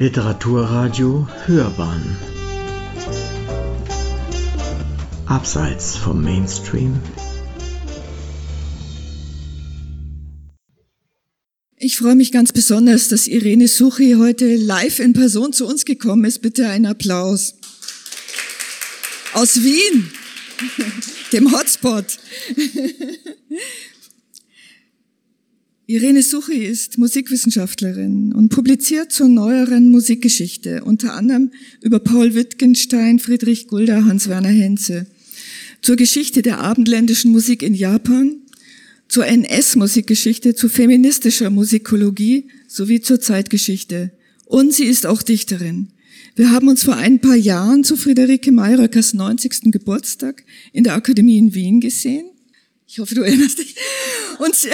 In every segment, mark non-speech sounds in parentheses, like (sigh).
Literaturradio Hörbahn Abseits vom Mainstream Ich freue mich ganz besonders, dass Irene Suchi heute live in Person zu uns gekommen ist. Bitte einen Applaus. Aus Wien, (laughs) dem Hotspot. (laughs) Irene Suchi ist Musikwissenschaftlerin und publiziert zur neueren Musikgeschichte, unter anderem über Paul Wittgenstein, Friedrich Gulda, Hans-Werner Henze, zur Geschichte der abendländischen Musik in Japan, zur NS-Musikgeschichte, zu feministischer Musikologie sowie zur Zeitgeschichte. Und sie ist auch Dichterin. Wir haben uns vor ein paar Jahren zu Friederike Mayröckers 90. Geburtstag in der Akademie in Wien gesehen. Ich hoffe, du erinnerst dich. Und sie,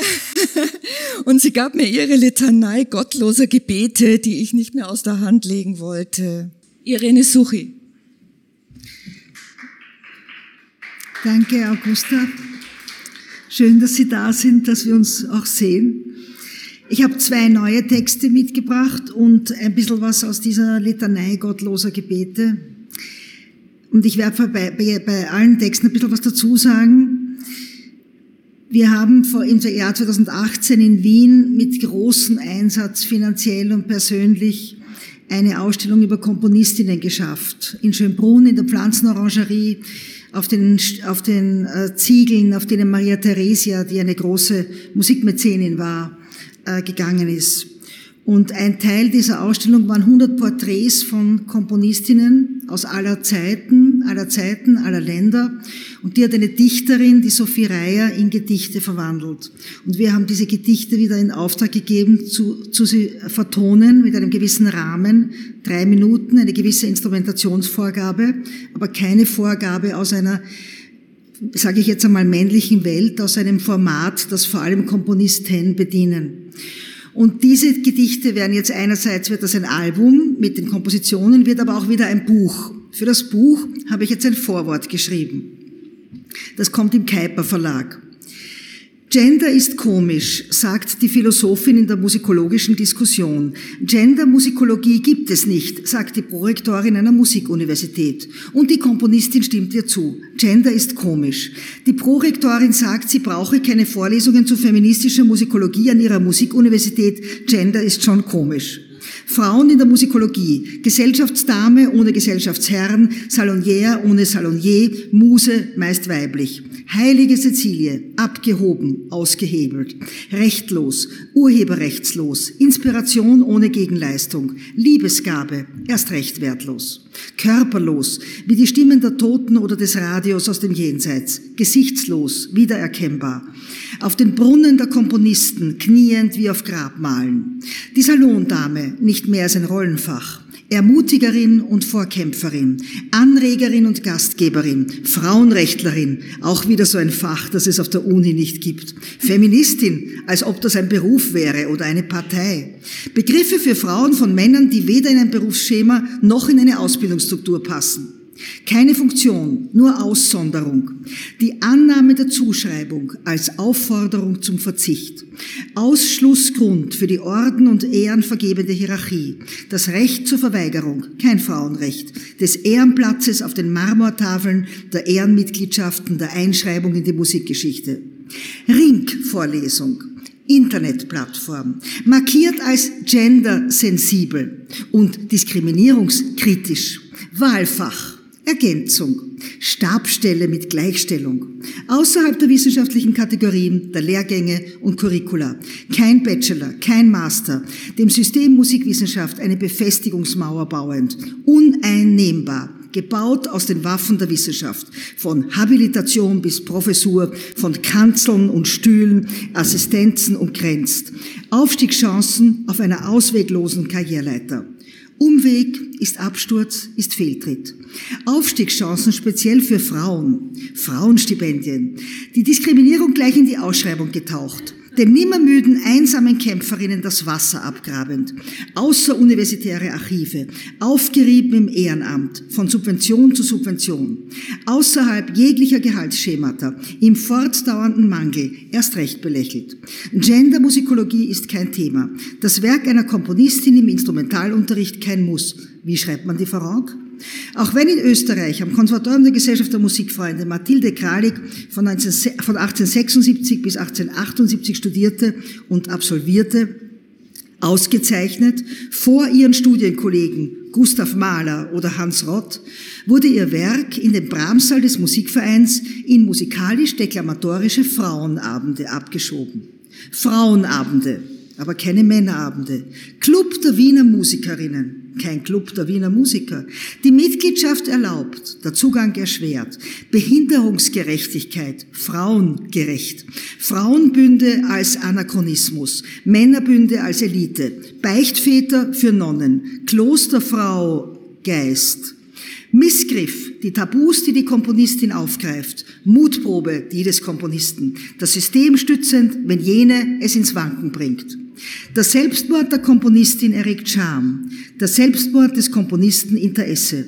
(laughs) und sie gab mir ihre Litanei gottloser Gebete, die ich nicht mehr aus der Hand legen wollte. Irene Suchi. Danke, Augusta. Schön, dass Sie da sind, dass wir uns auch sehen. Ich habe zwei neue Texte mitgebracht und ein bisschen was aus dieser Litanei gottloser Gebete. Und ich werde bei, bei, bei allen Texten ein bisschen was dazu sagen. Wir haben im Jahr 2018 in Wien mit großem Einsatz finanziell und persönlich eine Ausstellung über Komponistinnen geschafft. In Schönbrunn, in der Pflanzenorangerie, auf den, auf den äh, Ziegeln, auf denen Maria Theresia, die eine große Musikmäzenin war, äh, gegangen ist. Und ein Teil dieser Ausstellung waren 100 Porträts von Komponistinnen aus aller Zeiten, aller Zeiten, aller Länder. Und die hat eine Dichterin, die Sophie Reier, in Gedichte verwandelt. Und wir haben diese Gedichte wieder in Auftrag gegeben, zu, zu sie vertonen mit einem gewissen Rahmen, drei Minuten, eine gewisse Instrumentationsvorgabe, aber keine Vorgabe aus einer sage ich jetzt einmal, männlichen Welt, aus einem Format, das vor allem Komponisten bedienen. Und diese Gedichte werden jetzt einerseits wird das ein Album mit den Kompositionen, wird aber auch wieder ein Buch. Für das Buch habe ich jetzt ein Vorwort geschrieben. Das kommt im Kuiper Verlag. Gender ist komisch, sagt die Philosophin in der musikologischen Diskussion. Gendermusikologie gibt es nicht, sagt die Prorektorin einer Musikuniversität. Und die Komponistin stimmt ihr zu. Gender ist komisch. Die Prorektorin sagt, sie brauche keine Vorlesungen zu feministischer Musikologie an ihrer Musikuniversität. Gender ist schon komisch. Frauen in der Musikologie, Gesellschaftsdame ohne Gesellschaftsherrn, Salonier ohne Salonier, Muse meist weiblich. Heilige Cecilie, abgehoben, ausgehebelt, rechtlos, urheberrechtslos, Inspiration ohne Gegenleistung, Liebesgabe, erst recht wertlos, körperlos, wie die Stimmen der Toten oder des Radios aus dem Jenseits, gesichtslos, wiedererkennbar, auf den Brunnen der Komponisten, kniend wie auf Grabmalen, die Salondame, nicht mehr als ein Rollenfach, Ermutigerin und Vorkämpferin, Anregerin und Gastgeberin, Frauenrechtlerin, auch wieder so ein Fach, das es auf der Uni nicht gibt, Feministin, als ob das ein Beruf wäre oder eine Partei, Begriffe für Frauen von Männern, die weder in ein Berufsschema noch in eine Ausbildungsstruktur passen. Keine Funktion, nur Aussonderung. Die Annahme der Zuschreibung als Aufforderung zum Verzicht. Ausschlussgrund für die Orden- und Ehrenvergebende Hierarchie. Das Recht zur Verweigerung, kein Frauenrecht, des Ehrenplatzes auf den Marmortafeln der Ehrenmitgliedschaften der Einschreibung in die Musikgeschichte. Ring-Vorlesung. Internetplattform, markiert als gendersensibel und diskriminierungskritisch, Wahlfach, Ergänzung, Stabstelle mit Gleichstellung, außerhalb der wissenschaftlichen Kategorien der Lehrgänge und Curricula, kein Bachelor, kein Master, dem System Musikwissenschaft eine Befestigungsmauer bauend, uneinnehmbar, gebaut aus den Waffen der Wissenschaft, von Habilitation bis Professur, von Kanzeln und Stühlen, Assistenzen umgrenzt, Aufstiegschancen auf einer ausweglosen Karriereleiter. Umweg ist Absturz, ist Fehltritt. Aufstiegschancen speziell für Frauen, Frauenstipendien. Die Diskriminierung gleich in die Ausschreibung getaucht. Den nimmermüden, einsamen Kämpferinnen das Wasser abgrabend, außeruniversitäre Archive, aufgerieben im Ehrenamt, von Subvention zu Subvention, außerhalb jeglicher Gehaltsschemata, im fortdauernden Mangel, erst recht belächelt. Gendermusikologie ist kein Thema. Das Werk einer Komponistin im Instrumentalunterricht kein Muss. Wie schreibt man die Farag? Auch wenn in Österreich am Konservatorium der Gesellschaft der Musikfreunde Mathilde Kralik von, 1876 bis 1878 studierte und absolvierte, ausgezeichnet, vor ihren Studienkollegen Gustav Mahler oder Hans Rott, wurde ihr Werk in den Bramsaal des Musikvereins in musikalisch-deklamatorische Frauenabende abgeschoben. Frauenabende, aber keine Männerabende. Club der Wiener Musikerinnen kein Club der Wiener Musiker. Die Mitgliedschaft erlaubt, der Zugang erschwert. Behinderungsgerechtigkeit, frauengerecht. Frauenbünde als Anachronismus, Männerbünde als Elite, Beichtväter für Nonnen, Klosterfrau Geist. Missgriff, die Tabus, die die Komponistin aufgreift, Mutprobe, die des Komponisten, das System stützend, wenn jene es ins Wanken bringt. Der Selbstmord der Komponistin erregt Scham, der Selbstmord des Komponisten Interesse.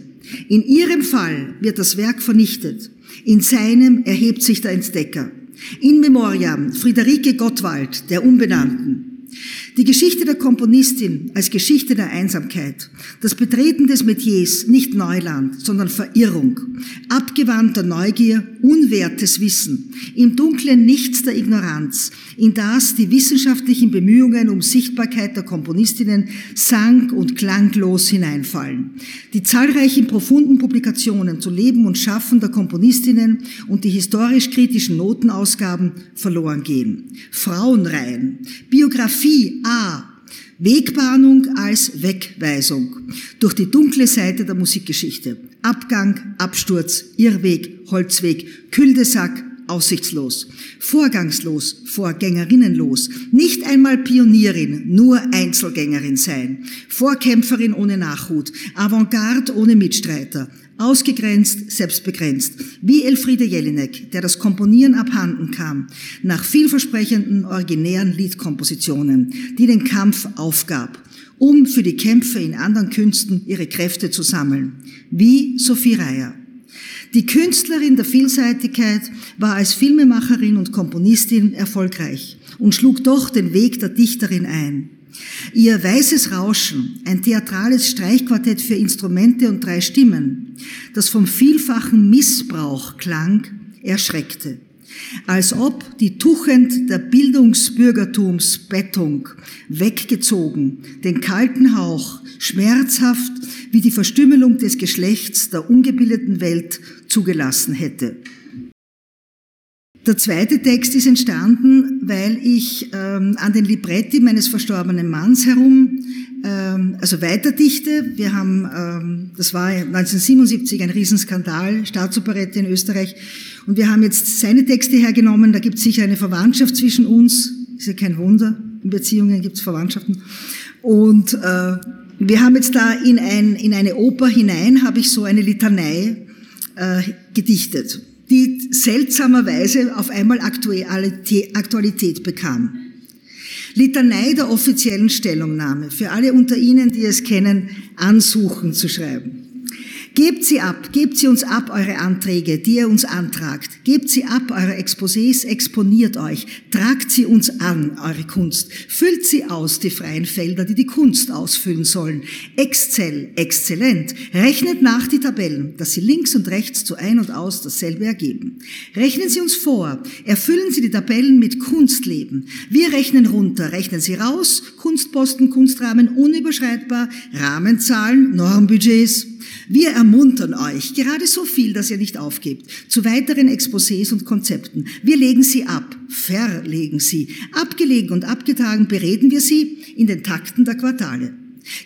In ihrem Fall wird das Werk vernichtet, in seinem erhebt sich der Entdecker. In Memoriam Friederike Gottwald, der Unbenannten, die Geschichte der Komponistin als Geschichte der Einsamkeit, das Betreten des Metiers nicht Neuland, sondern Verirrung, abgewandter Neugier, unwertes Wissen, im Dunklen nichts der Ignoranz, in das die wissenschaftlichen Bemühungen um Sichtbarkeit der Komponistinnen sang- und klanglos hineinfallen. Die zahlreichen profunden Publikationen zu Leben und Schaffen der Komponistinnen und die historisch-kritischen Notenausgaben verloren gehen. Frauenreihen, Biografie A. Wegbahnung als Wegweisung. Durch die dunkle Seite der Musikgeschichte. Abgang, Absturz, Irrweg, Holzweg, Küldesack, aussichtslos, vorgangslos, vorgängerinnenlos, nicht einmal Pionierin, nur Einzelgängerin sein, Vorkämpferin ohne Nachhut, Avantgarde ohne Mitstreiter, ausgegrenzt, selbstbegrenzt, wie Elfriede Jelinek, der das Komponieren abhanden kam, nach vielversprechenden, originären Liedkompositionen, die den Kampf aufgab, um für die Kämpfe in anderen Künsten ihre Kräfte zu sammeln, wie Sophie Reier. Die Künstlerin der Vielseitigkeit war als Filmemacherin und Komponistin erfolgreich und schlug doch den Weg der Dichterin ein. Ihr Weißes Rauschen, ein theatrales Streichquartett für Instrumente und drei Stimmen, das vom vielfachen Missbrauch klang, erschreckte. Als ob die Tuchend der Bildungsbürgertumsbettung weggezogen, den kalten Hauch, schmerzhaft wie die Verstümmelung des Geschlechts der ungebildeten Welt zugelassen hätte. Der zweite Text ist entstanden, weil ich ähm, an den Libretti meines verstorbenen Manns herum, ähm, also weiterdichte. Wir haben, ähm, das war 1977 ein Riesenskandal, Staatsoperette in Österreich, und wir haben jetzt seine Texte hergenommen. Da gibt es sicher eine Verwandtschaft zwischen uns. Ist ja kein Wunder. In Beziehungen gibt es Verwandtschaften. Und äh, wir haben jetzt da in, ein, in eine Oper hinein, habe ich so eine Litanei äh, gedichtet die seltsamerweise auf einmal Aktualität bekam. Litanei der offiziellen Stellungnahme, für alle unter Ihnen, die es kennen, ansuchen zu schreiben. Gebt sie ab, gebt sie uns ab, eure Anträge, die ihr uns antragt. Gebt sie ab, eure Exposés, exponiert euch. Tragt sie uns an, eure Kunst. Füllt sie aus, die freien Felder, die die Kunst ausfüllen sollen. Excel, exzellent. Rechnet nach die Tabellen, dass sie links und rechts zu ein und aus dasselbe ergeben. Rechnen Sie uns vor, erfüllen Sie die Tabellen mit Kunstleben. Wir rechnen runter, rechnen Sie raus, Kunstposten, Kunstrahmen unüberschreitbar, Rahmenzahlen, Normbudgets. Wir ermuntern euch, gerade so viel, dass ihr nicht aufgebt, zu weiteren Exposés und Konzepten. Wir legen sie ab, verlegen sie. Abgelegen und abgetragen bereden wir sie in den Takten der Quartale.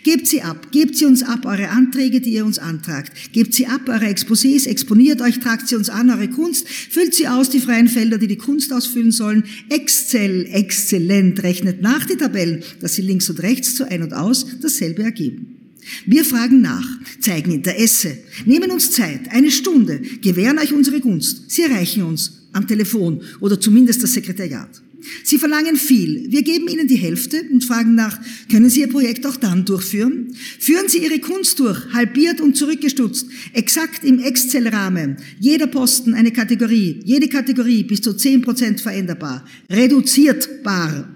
Gebt sie ab, gebt sie uns ab, eure Anträge, die ihr uns antragt. Gebt sie ab, eure Exposés, exponiert euch, tragt sie uns an, eure Kunst, füllt sie aus, die freien Felder, die die Kunst ausfüllen sollen. Excel, exzellent, rechnet nach die Tabellen, dass sie links und rechts zu ein und aus dasselbe ergeben. Wir fragen nach, zeigen Interesse, nehmen uns Zeit, eine Stunde, gewähren euch unsere Gunst. Sie erreichen uns am Telefon oder zumindest das Sekretariat. Sie verlangen viel. Wir geben Ihnen die Hälfte und fragen nach, können Sie Ihr Projekt auch dann durchführen? Führen Sie Ihre Kunst durch, halbiert und zurückgestutzt, exakt im Excel-Rahmen. Jeder Posten eine Kategorie, jede Kategorie bis zu 10% veränderbar, reduzierbar.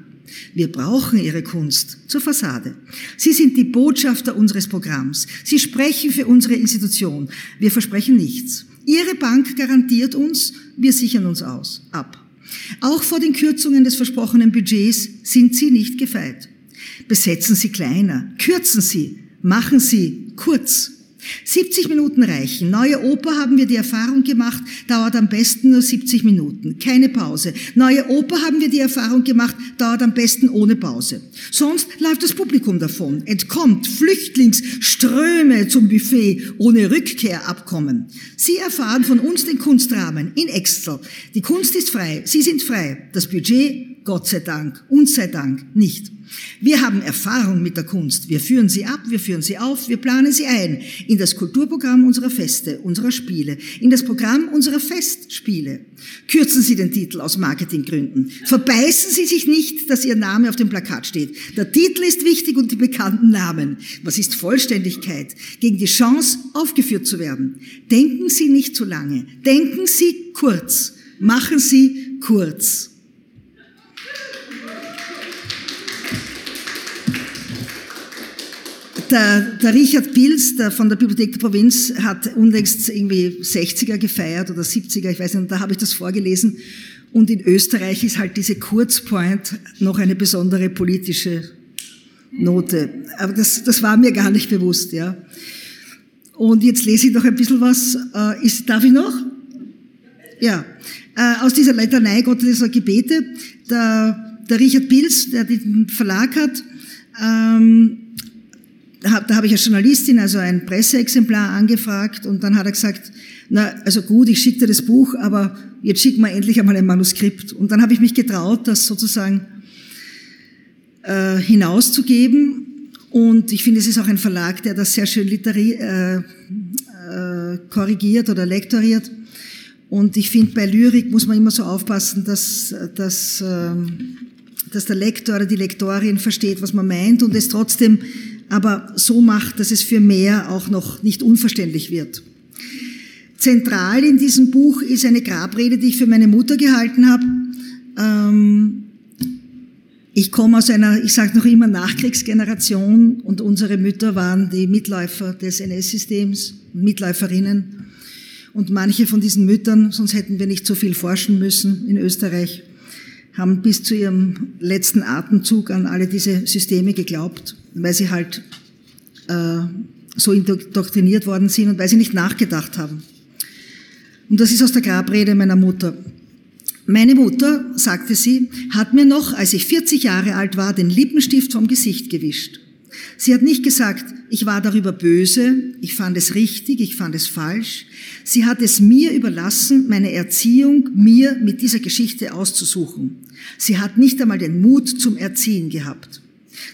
Wir brauchen Ihre Kunst zur Fassade. Sie sind die Botschafter unseres Programms. Sie sprechen für unsere Institution. Wir versprechen nichts. Ihre Bank garantiert uns, wir sichern uns aus, ab. Auch vor den Kürzungen des versprochenen Budgets sind Sie nicht gefeit. Besetzen Sie kleiner, kürzen Sie, machen Sie kurz. 70 Minuten reichen. Neue Oper haben wir die Erfahrung gemacht, dauert am besten nur 70 Minuten. Keine Pause. Neue Oper haben wir die Erfahrung gemacht, dauert am besten ohne Pause. Sonst läuft das Publikum davon, entkommt Flüchtlingsströme zum Buffet ohne Rückkehrabkommen. Sie erfahren von uns den Kunstrahmen in Excel. Die Kunst ist frei. Sie sind frei. Das Budget, Gott sei Dank, uns sei Dank, nicht. Wir haben Erfahrung mit der Kunst. Wir führen sie ab, wir führen sie auf, wir planen sie ein in das Kulturprogramm unserer Feste, unserer Spiele, in das Programm unserer Festspiele. Kürzen Sie den Titel aus Marketinggründen. Verbeißen Sie sich nicht, dass Ihr Name auf dem Plakat steht. Der Titel ist wichtig und die bekannten Namen. Was ist Vollständigkeit? Gegen die Chance, aufgeführt zu werden. Denken Sie nicht zu lange. Denken Sie kurz. Machen Sie kurz. Der, der Richard Pils der von der Bibliothek der Provinz hat unlängst irgendwie 60er gefeiert oder 70er, ich weiß nicht, und da habe ich das vorgelesen. Und in Österreich ist halt diese Kurzpoint noch eine besondere politische Note. Aber das, das war mir gar nicht bewusst, ja. Und jetzt lese ich noch ein bisschen was. Äh, ist, darf ich noch? Ja. Äh, aus dieser Leiternei Gottloser Gebete. Der, der Richard Pils, der den Verlag hat, ähm, da habe ich als Journalistin also ein Presseexemplar angefragt und dann hat er gesagt, na, also gut, ich schicke dir das Buch, aber jetzt schick mal endlich einmal ein Manuskript. Und dann habe ich mich getraut, das sozusagen äh, hinauszugeben. Und ich finde, es ist auch ein Verlag, der das sehr schön äh, äh, korrigiert oder lektoriert. Und ich finde, bei Lyrik muss man immer so aufpassen, dass, dass, äh, dass der Lektor oder die Lektorin versteht, was man meint und es trotzdem aber so macht, dass es für mehr auch noch nicht unverständlich wird. Zentral in diesem Buch ist eine Grabrede, die ich für meine Mutter gehalten habe. Ähm, ich komme aus einer, ich sage noch immer, Nachkriegsgeneration und unsere Mütter waren die Mitläufer des NS-Systems, Mitläuferinnen. Und manche von diesen Müttern, sonst hätten wir nicht so viel forschen müssen in Österreich, haben bis zu ihrem letzten Atemzug an alle diese Systeme geglaubt weil sie halt äh, so indoktriniert worden sind und weil sie nicht nachgedacht haben. Und das ist aus der Grabrede meiner Mutter. Meine Mutter, sagte sie, hat mir noch, als ich 40 Jahre alt war, den Lippenstift vom Gesicht gewischt. Sie hat nicht gesagt, ich war darüber böse, ich fand es richtig, ich fand es falsch. Sie hat es mir überlassen, meine Erziehung mir mit dieser Geschichte auszusuchen. Sie hat nicht einmal den Mut zum Erziehen gehabt.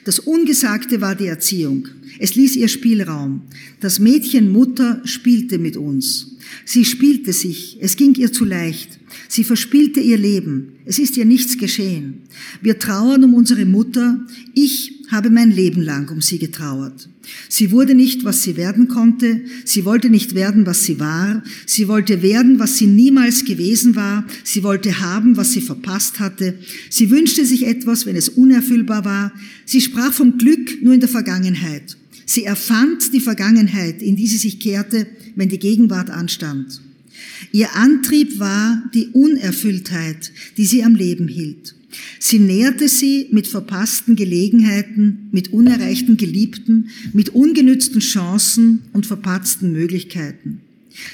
Das Ungesagte war die Erziehung. Es ließ ihr Spielraum. Das Mädchen Mutter spielte mit uns. Sie spielte sich. Es ging ihr zu leicht. Sie verspielte ihr Leben. Es ist ihr nichts geschehen. Wir trauern um unsere Mutter. Ich habe mein Leben lang um sie getrauert. Sie wurde nicht, was sie werden konnte. Sie wollte nicht werden, was sie war. Sie wollte werden, was sie niemals gewesen war. Sie wollte haben, was sie verpasst hatte. Sie wünschte sich etwas, wenn es unerfüllbar war. Sie sprach vom Glück nur in der Vergangenheit. Sie erfand die Vergangenheit, in die sie sich kehrte, wenn die Gegenwart anstand. Ihr Antrieb war die Unerfülltheit, die sie am Leben hielt. Sie nährte sie mit verpassten Gelegenheiten, mit unerreichten Geliebten, mit ungenützten Chancen und verpatzten Möglichkeiten.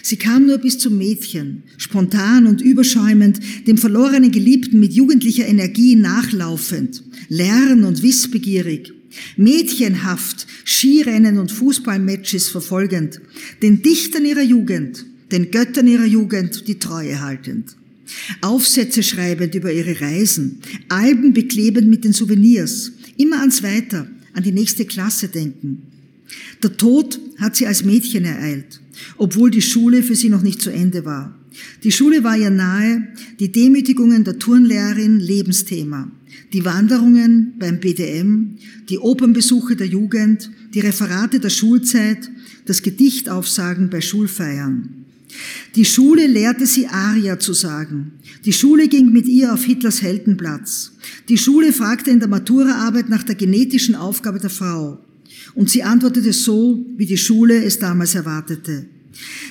Sie kam nur bis zum Mädchen, spontan und überschäumend, dem verlorenen Geliebten mit jugendlicher Energie nachlaufend, lern- und wissbegierig, mädchenhaft Skirennen und Fußballmatches verfolgend, den Dichtern ihrer Jugend, den Göttern ihrer Jugend die Treue haltend. Aufsätze schreibend über ihre Reisen, Alben beklebend mit den Souvenirs, immer ans Weiter, an die nächste Klasse denken. Der Tod hat sie als Mädchen ereilt, obwohl die Schule für sie noch nicht zu Ende war. Die Schule war ihr nahe, die Demütigungen der Turnlehrerin Lebensthema, die Wanderungen beim BDM, die Opernbesuche der Jugend, die Referate der Schulzeit, das Gedichtaufsagen bei Schulfeiern. Die Schule lehrte sie Aria zu sagen. Die Schule ging mit ihr auf Hitlers Heldenplatz. Die Schule fragte in der Maturaarbeit nach der genetischen Aufgabe der Frau. Und sie antwortete so, wie die Schule es damals erwartete.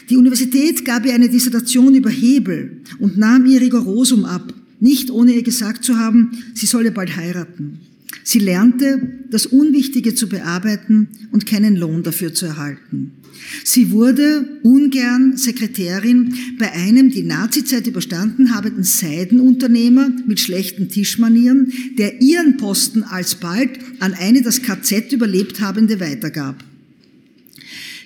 Die Universität gab ihr eine Dissertation über Hebel und nahm ihr Rigorosum ab, nicht ohne ihr gesagt zu haben, sie solle bald heiraten. Sie lernte, das Unwichtige zu bearbeiten und keinen Lohn dafür zu erhalten. Sie wurde ungern Sekretärin bei einem die Nazizeit überstanden habenden Seidenunternehmer mit schlechten Tischmanieren, der ihren Posten alsbald an eine das KZ überlebt habende weitergab.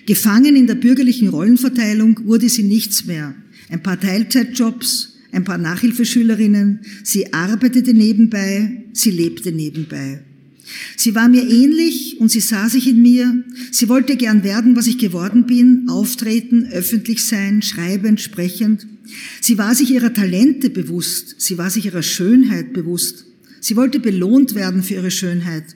Gefangen in der bürgerlichen Rollenverteilung wurde sie nichts mehr. Ein paar Teilzeitjobs, ein paar Nachhilfeschülerinnen, sie arbeitete nebenbei, sie lebte nebenbei. Sie war mir ähnlich und sie sah sich in mir. Sie wollte gern werden, was ich geworden bin, auftreten, öffentlich sein, schreibend, sprechend. Sie war sich ihrer Talente bewusst, sie war sich ihrer Schönheit bewusst. Sie wollte belohnt werden für ihre Schönheit.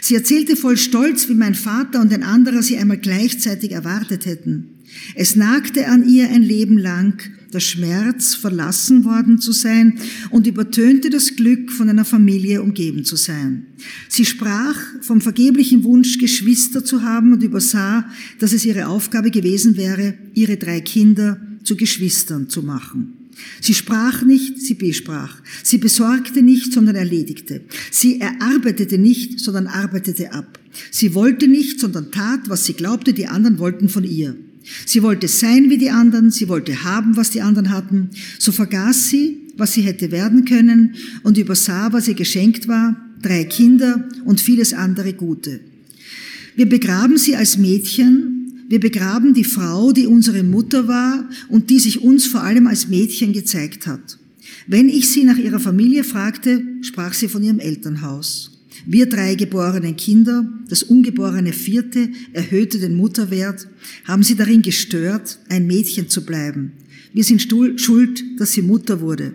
Sie erzählte voll Stolz, wie mein Vater und ein anderer sie einmal gleichzeitig erwartet hätten. Es nagte an ihr ein Leben lang, der Schmerz, verlassen worden zu sein und übertönte das Glück, von einer Familie umgeben zu sein. Sie sprach vom vergeblichen Wunsch, Geschwister zu haben und übersah, dass es ihre Aufgabe gewesen wäre, ihre drei Kinder zu Geschwistern zu machen. Sie sprach nicht, sie besprach. Sie besorgte nicht, sondern erledigte. Sie erarbeitete nicht, sondern arbeitete ab. Sie wollte nicht, sondern tat, was sie glaubte, die anderen wollten von ihr. Sie wollte sein wie die anderen, sie wollte haben, was die anderen hatten. So vergaß sie, was sie hätte werden können und übersah, was ihr geschenkt war, drei Kinder und vieles andere Gute. Wir begraben sie als Mädchen, wir begraben die Frau, die unsere Mutter war und die sich uns vor allem als Mädchen gezeigt hat. Wenn ich sie nach ihrer Familie fragte, sprach sie von ihrem Elternhaus. Wir drei geborenen Kinder, das ungeborene vierte, erhöhte den Mutterwert, haben sie darin gestört, ein Mädchen zu bleiben. Wir sind schuld, dass sie Mutter wurde.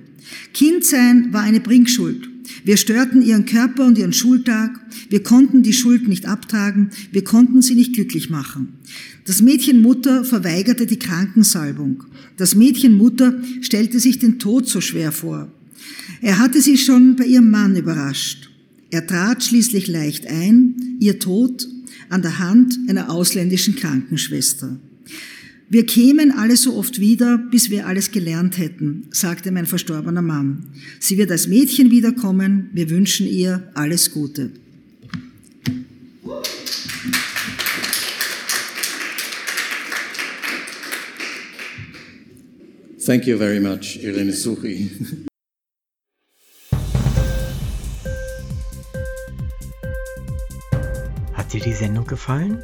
Kind sein war eine Bringschuld. Wir störten ihren Körper und ihren Schultag. Wir konnten die Schuld nicht abtragen. Wir konnten sie nicht glücklich machen. Das Mädchen Mutter verweigerte die Krankensalbung. Das Mädchen Mutter stellte sich den Tod so schwer vor. Er hatte sie schon bei ihrem Mann überrascht. Er trat schließlich leicht ein, ihr Tod an der Hand einer ausländischen Krankenschwester. Wir kämen alle so oft wieder, bis wir alles gelernt hätten, sagte mein verstorbener Mann. Sie wird als Mädchen wiederkommen. Wir wünschen ihr alles Gute. Thank you very much, Irene Suchi. Hat dir die Sendung gefallen?